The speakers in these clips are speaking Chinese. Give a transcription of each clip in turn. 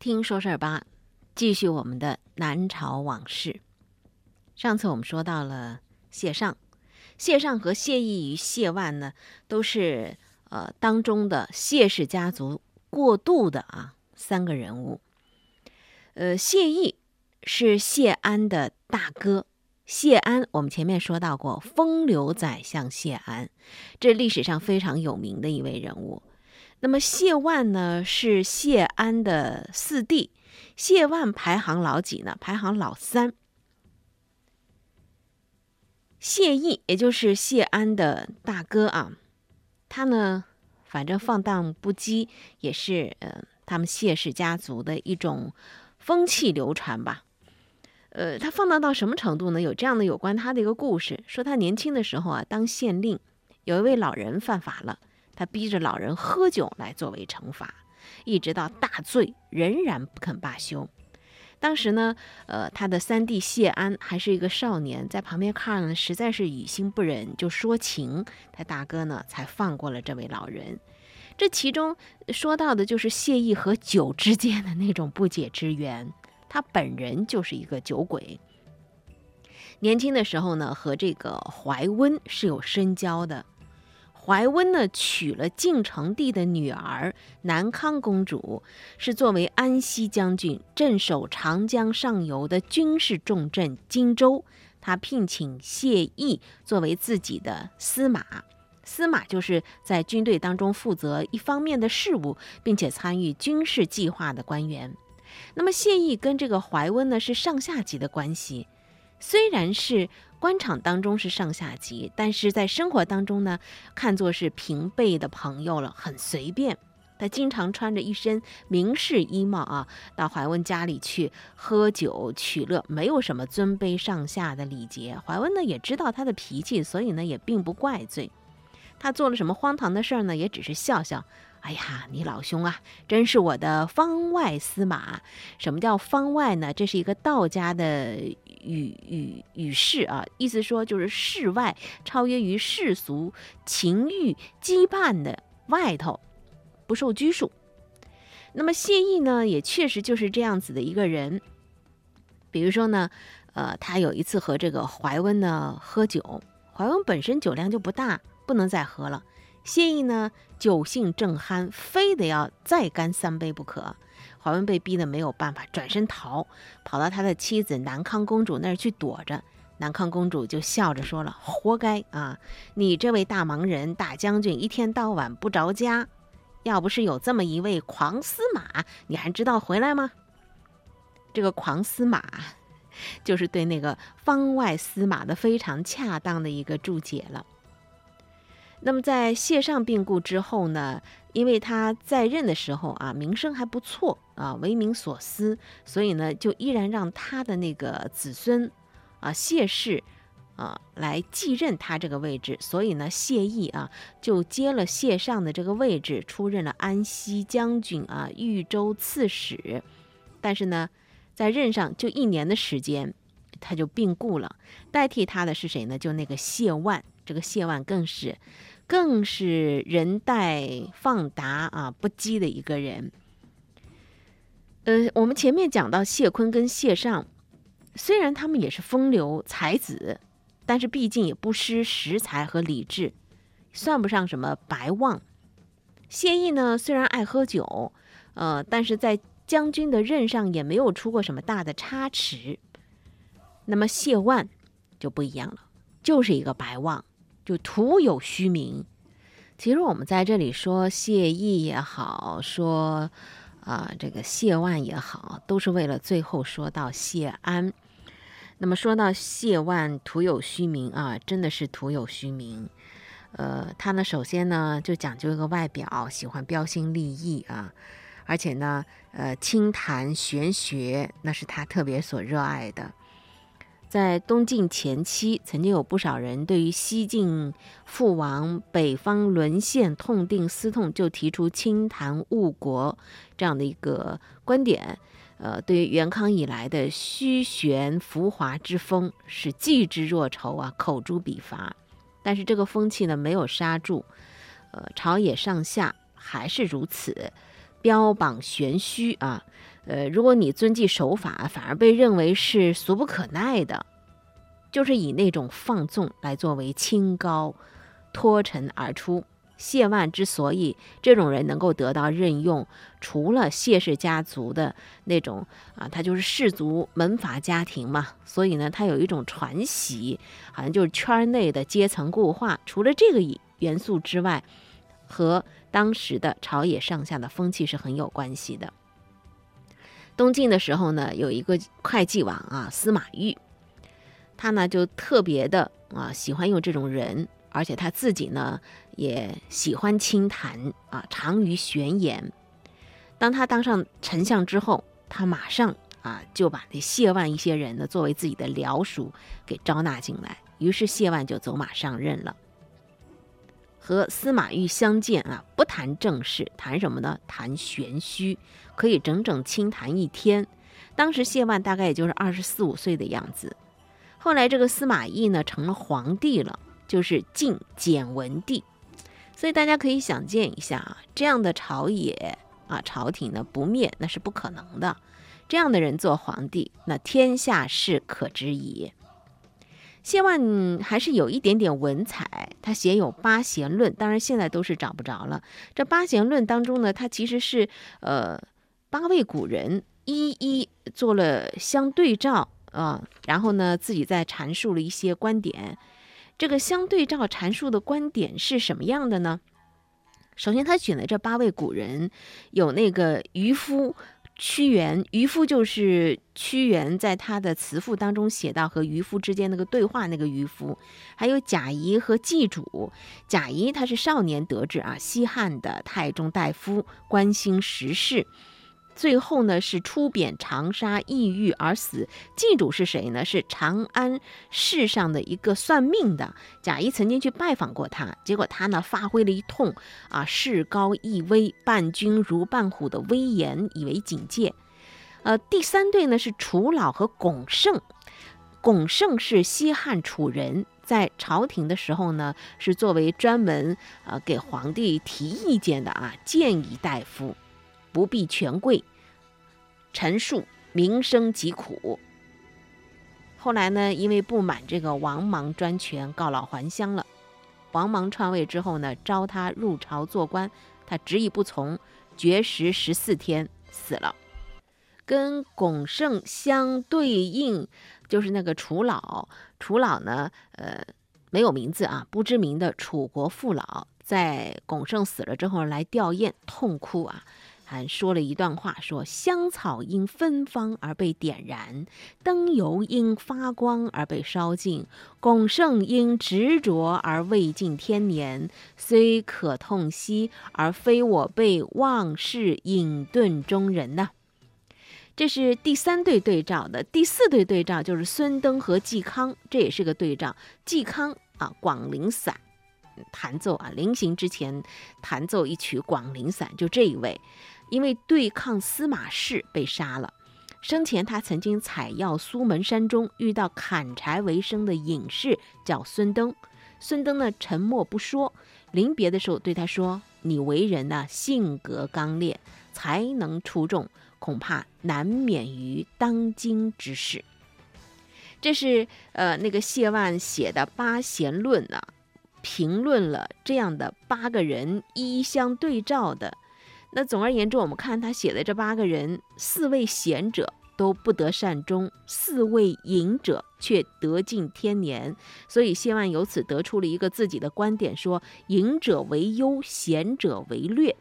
听说事儿吧，继续我们的南朝往事。上次我们说到了谢尚，谢尚和谢毅与谢万呢，都是呃当中的谢氏家族过渡的啊三个人物。呃，谢毅是谢安的大哥，谢安我们前面说到过，风流宰相谢安，这历史上非常有名的一位人物。那么谢万呢是谢安的四弟，谢万排行老几呢？排行老三。谢毅也就是谢安的大哥啊，他呢反正放荡不羁，也是呃他们谢氏家族的一种风气流传吧。呃，他放荡到什么程度呢？有这样的有关他的一个故事，说他年轻的时候啊当县令，有一位老人犯法了。他逼着老人喝酒来作为惩罚，一直到大醉仍然不肯罢休。当时呢，呃，他的三弟谢安还是一个少年，在旁边看了实在是于心不忍，就说情，他大哥呢才放过了这位老人。这其中说到的就是谢意和酒之间的那种不解之缘。他本人就是一个酒鬼，年轻的时候呢和这个怀温是有深交的。怀温呢娶了晋成帝的女儿南康公主，是作为安西将军镇守长江上游的军事重镇荆州。他聘请谢毅作为自己的司马，司马就是在军队当中负责一方面的事务，并且参与军事计划的官员。那么谢毅跟这个怀温呢是上下级的关系，虽然是。官场当中是上下级，但是在生活当中呢，看作是平辈的朋友了，很随便。他经常穿着一身名士衣帽啊，到怀温家里去喝酒取乐，没有什么尊卑上下的礼节。怀温呢也知道他的脾气，所以呢也并不怪罪。他做了什么荒唐的事儿呢，也只是笑笑。哎呀，你老兄啊，真是我的方外司马。什么叫方外呢？这是一个道家的与与与世啊，意思说就是世外，超越于世俗情欲羁绊的外头，不受拘束。那么谢意呢，也确实就是这样子的一个人。比如说呢，呃，他有一次和这个怀温呢喝酒，怀温本身酒量就不大，不能再喝了。谢意呢，酒性正酣，非得要再干三杯不可。怀温被逼得没有办法，转身逃，跑到他的妻子南康公主那儿去躲着。南康公主就笑着说了：“活该啊！你这位大忙人、大将军，一天到晚不着家，要不是有这么一位狂司马，你还知道回来吗？”这个狂司马，就是对那个方外司马的非常恰当的一个注解了。那么在谢尚病故之后呢，因为他在任的时候啊，名声还不错啊，为民所思，所以呢，就依然让他的那个子孙啊谢氏啊来继任他这个位置。所以呢，谢毅啊就接了谢尚的这个位置，出任了安西将军啊、豫州刺史。但是呢，在任上就一年的时间，他就病故了。代替他的是谁呢？就那个谢万。这个谢万更是。更是人待放达啊，不羁的一个人。呃，我们前面讲到谢坤跟谢尚，虽然他们也是风流才子，但是毕竟也不失识才和理智，算不上什么白望。谢毅呢，虽然爱喝酒，呃，但是在将军的任上也没有出过什么大的差池。那么谢万就不一样了，就是一个白望。就徒有虚名。其实我们在这里说谢意也好，说啊这个谢万也好，都是为了最后说到谢安。那么说到谢万徒有虚名啊，真的是徒有虚名。呃，他呢首先呢就讲究一个外表，喜欢标新立异啊，而且呢呃清谈玄学，那是他特别所热爱的。在东晋前期，曾经有不少人对于西晋覆亡、北方沦陷痛定思痛，就提出清谈误国这样的一个观点。呃，对于元康以来的虚玄浮华之风是记之若仇啊，口诛笔伐。但是这个风气呢，没有刹住，呃，朝野上下还是如此，标榜玄虚啊。呃，如果你遵纪守法，反而被认为是俗不可耐的，就是以那种放纵来作为清高，脱尘而出。谢万之所以这种人能够得到任用，除了谢氏家族的那种啊，他就是氏族门阀家庭嘛，所以呢，他有一种传习，好像就是圈内的阶层固化。除了这个元素之外，和当时的朝野上下的风气是很有关系的。东晋的时候呢，有一个会计王啊，司马昱，他呢就特别的啊喜欢用这种人。而且他自己呢，也喜欢清谈啊，长于玄言。当他当上丞相之后，他马上啊就把这谢万一些人呢作为自己的僚属给招纳进来。于是谢万就走马上任了。和司马懿相见啊，不谈正事，谈什么呢？谈玄虚，可以整整清谈一天。当时谢万大概也就是二十四五岁的样子。后来这个司马懿呢，成了皇帝了。就是晋简文帝，所以大家可以想见一下啊，这样的朝野啊，朝廷呢不灭那是不可能的。这样的人做皇帝，那天下事可知矣。谢万还是有一点点文采，他写有《八贤论》，当然现在都是找不着了。这《八贤论》当中呢，他其实是呃八位古人一一做了相对照啊，然后呢自己再阐述了一些观点。这个相对照阐述的观点是什么样的呢？首先，他选的这八位古人，有那个渔夫屈原，渔夫就是屈原在他的词赋当中写到和渔夫之间那个对话那个渔夫，还有贾谊和季主。贾谊他是少年得志啊，西汉的太中大夫，关心时事。最后呢，是出贬长沙，抑郁而死。祭主是谁呢？是长安市上的一个算命的。贾谊曾经去拜访过他，结果他呢发挥了一通啊势高义威、伴君如伴虎的威严，以为警戒。呃，第三对呢是楚老和龚胜。龚胜是西汉楚人，在朝廷的时候呢，是作为专门呃给皇帝提意见的啊谏议大夫。不避权贵，陈述民生疾苦。后来呢，因为不满这个王莽专权，告老还乡了。王莽篡位之后呢，召他入朝做官，他执意不从，绝食十四天，死了。跟龚胜相对应，就是那个楚老。楚老呢，呃，没有名字啊，不知名的楚国父老，在龚胜死了之后来吊唁，痛哭啊。还说了一段话，说香草因芬芳而被点燃，灯油因发光而被烧尽，龚胜因执着而未尽天年，虽可痛惜，而非我辈忘世隐遁中人呐。这是第三对对照的，第四对对照就是孙登和嵇康，这也是个对照。嵇康啊，广陵散弹奏啊，临行之前弹奏一曲广陵散，就这一位。因为对抗司马氏被杀了，生前他曾经采药苏门山中遇到砍柴为生的隐士，叫孙登。孙登呢沉默不说，临别的时候对他说：“你为人呢性格刚烈，才能出众，恐怕难免于当今之事。”这是呃那个谢万写的《八贤论》啊，评论了这样的八个人一一相对照的。那总而言之，我们看他写的这八个人，四位贤者都不得善终，四位隐者却得尽天年。所以谢万由此得出了一个自己的观点，说隐者为优，贤者为劣。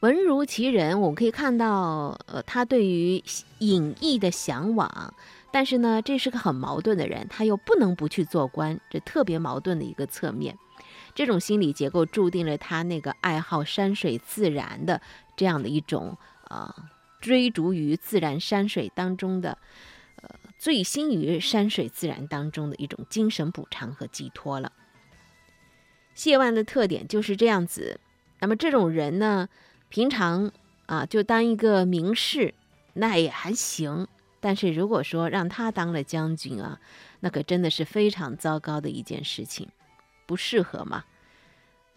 文如其人，我们可以看到，呃，他对于隐逸的向往，但是呢，这是个很矛盾的人，他又不能不去做官，这特别矛盾的一个侧面。这种心理结构注定了他那个爱好山水自然的这样的一种呃追逐于自然山水当中的呃醉心于山水自然当中的一种精神补偿和寄托了。谢万的特点就是这样子。那么这种人呢，平常啊就当一个名士那也还行，但是如果说让他当了将军啊，那可真的是非常糟糕的一件事情。不适合嘛？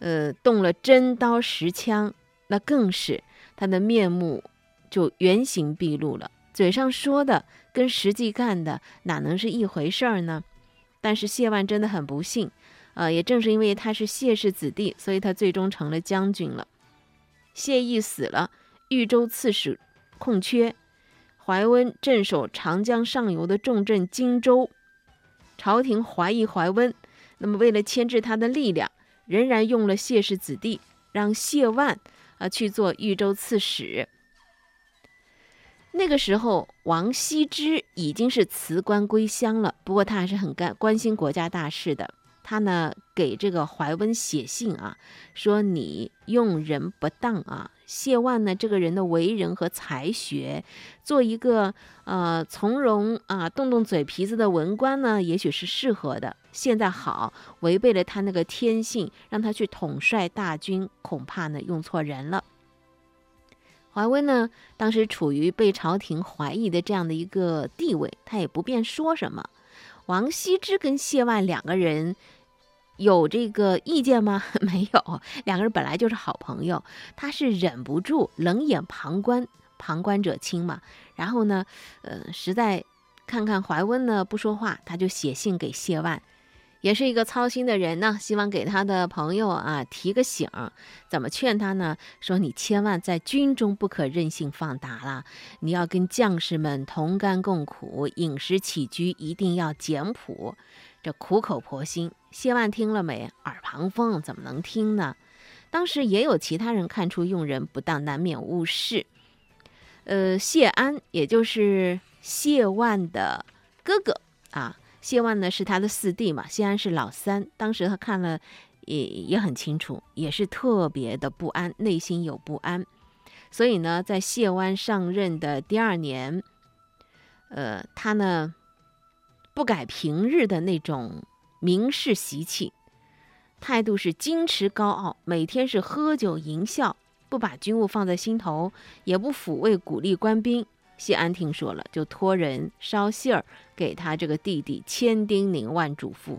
呃，动了真刀实枪，那更是他的面目，就原形毕露了。嘴上说的跟实际干的哪能是一回事儿呢？但是谢万真的很不幸，呃，也正是因为他是谢氏子弟，所以他最终成了将军了。谢毅死了，豫州刺史空缺，怀温镇守长江上游的重镇荆州，朝廷怀疑怀温，那么为了牵制他的力量，仍然用了谢氏子弟，让谢万啊去做豫州刺史。那个时候，王羲之已经是辞官归乡了。不过他还是很干关心国家大事的。他呢给这个怀温写信啊，说你用人不当啊。谢万呢这个人的为人和才学，做一个呃从容啊动动嘴皮子的文官呢，也许是适合的。现在好违背了他那个天性，让他去统帅大军，恐怕呢用错人了。怀温呢，当时处于被朝廷怀疑的这样的一个地位，他也不便说什么。王羲之跟谢万两个人有这个意见吗？没有，两个人本来就是好朋友。他是忍不住冷眼旁观，旁观者清嘛。然后呢，呃，实在看看怀温呢不说话，他就写信给谢万。也是一个操心的人呢，希望给他的朋友啊提个醒，怎么劝他呢？说你千万在军中不可任性放达了，你要跟将士们同甘共苦，饮食起居一定要简朴。这苦口婆心，谢万听了没？耳旁风，怎么能听呢？当时也有其他人看出用人不当，难免误事。呃，谢安，也就是谢万的哥哥啊。谢万呢是他的四弟嘛，谢安是老三。当时他看了也也很清楚，也是特别的不安，内心有不安。所以呢，在谢万上任的第二年，呃，他呢不改平日的那种名士习气，态度是矜持高傲，每天是喝酒淫笑，不把军务放在心头，也不抚慰鼓励官兵。谢安听说了，就托人捎信儿给他这个弟弟，千叮咛万嘱咐，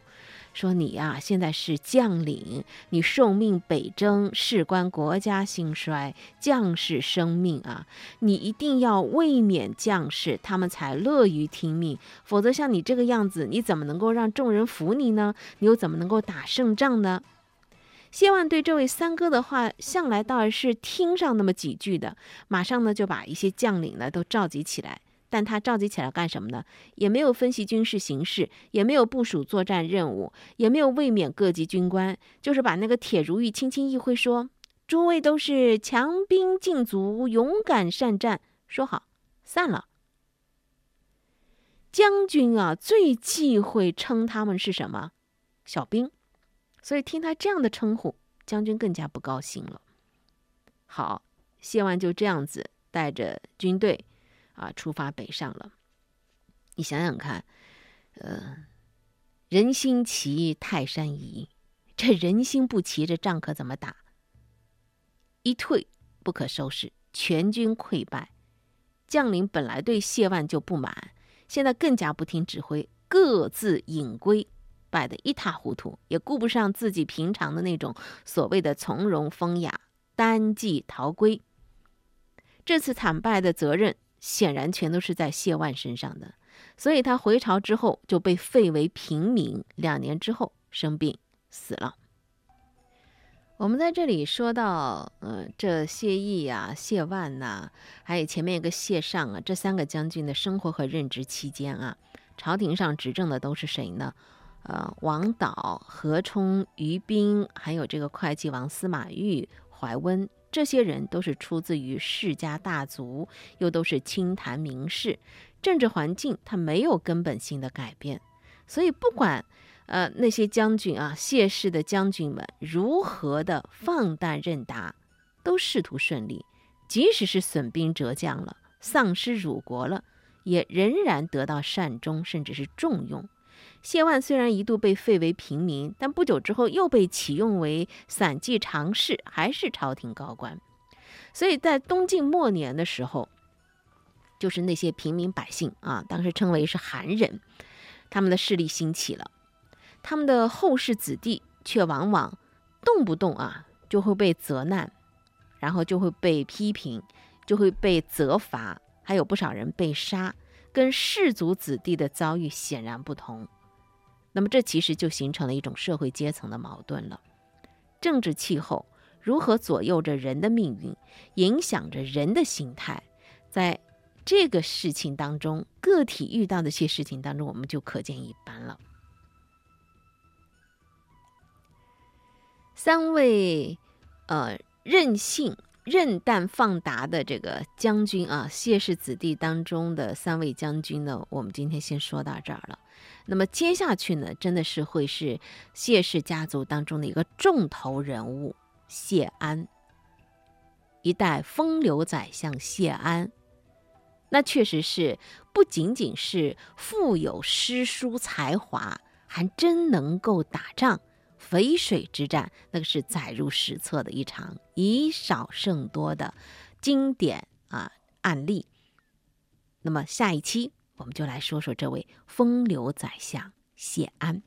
说：“你呀，现在是将领，你受命北征，事关国家兴衰，将士生命啊，你一定要卫冕将士，他们才乐于听命。否则像你这个样子，你怎么能够让众人服你呢？你又怎么能够打胜仗呢？”谢万对这位三哥的话，向来倒是听上那么几句的，马上呢就把一些将领呢都召集起来。但他召集起来干什么呢？也没有分析军事形势，也没有部署作战任务，也没有卫冕各级军官，就是把那个铁如意轻轻一挥，说：“诸位都是强兵劲卒，勇敢善战，说好散了。”将军啊，最忌讳称他们是什么？小兵。所以听他这样的称呼，将军更加不高兴了。好，谢万就这样子带着军队啊出发北上了。你想想看，呃，人心齐，泰山移。这人心不齐，这仗可怎么打？一退不可收拾，全军溃败。将领本来对谢万就不满，现在更加不听指挥，各自隐归。败得一塌糊涂，也顾不上自己平常的那种所谓的从容风雅，单骑逃归。这次惨败的责任显然全都是在谢万身上的，所以他回朝之后就被废为平民，两年之后生病死了。我们在这里说到，呃，这谢毅啊、谢万呐，还有前面一个谢尚啊，这三个将军的生活和任职期间啊，朝廷上执政的都是谁呢？呃，王导、何冲、于斌，还有这个会计王司马昱、怀温，这些人都是出自于世家大族，又都是清谈名士，政治环境他没有根本性的改变，所以不管呃那些将军啊，谢氏的将军们如何的放胆任达，都仕途顺利，即使是损兵折将了，丧失辱国了，也仍然得到善终，甚至是重用。谢万虽然一度被废为平民，但不久之后又被启用为散骑常侍，还是朝廷高官。所以在东晋末年的时候，就是那些平民百姓啊，当时称为是寒人，他们的势力兴起了，他们的后世子弟却往往动不动啊就会被责难，然后就会被批评，就会被责罚，还有不少人被杀，跟士族子弟的遭遇显然不同。那么，这其实就形成了一种社会阶层的矛盾了。政治气候如何左右着人的命运，影响着人的心态，在这个事情当中，个体遇到的一些事情当中，我们就可见一斑了。三位，呃，任性、任诞、放达的这个将军啊，谢氏子弟当中的三位将军呢，我们今天先说到这儿了。那么接下去呢，真的是会是谢氏家族当中的一个重头人物谢安，一代风流宰相谢安，那确实是不仅仅是富有诗书才华，还真能够打仗。淝水之战，那个是载入史册的一场以少胜多的经典啊案例。那么下一期我们就来说说这位风流宰相谢安。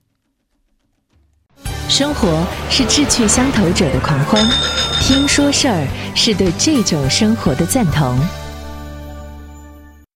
生活是志趣相投者的狂欢，听说事儿是对这种生活的赞同。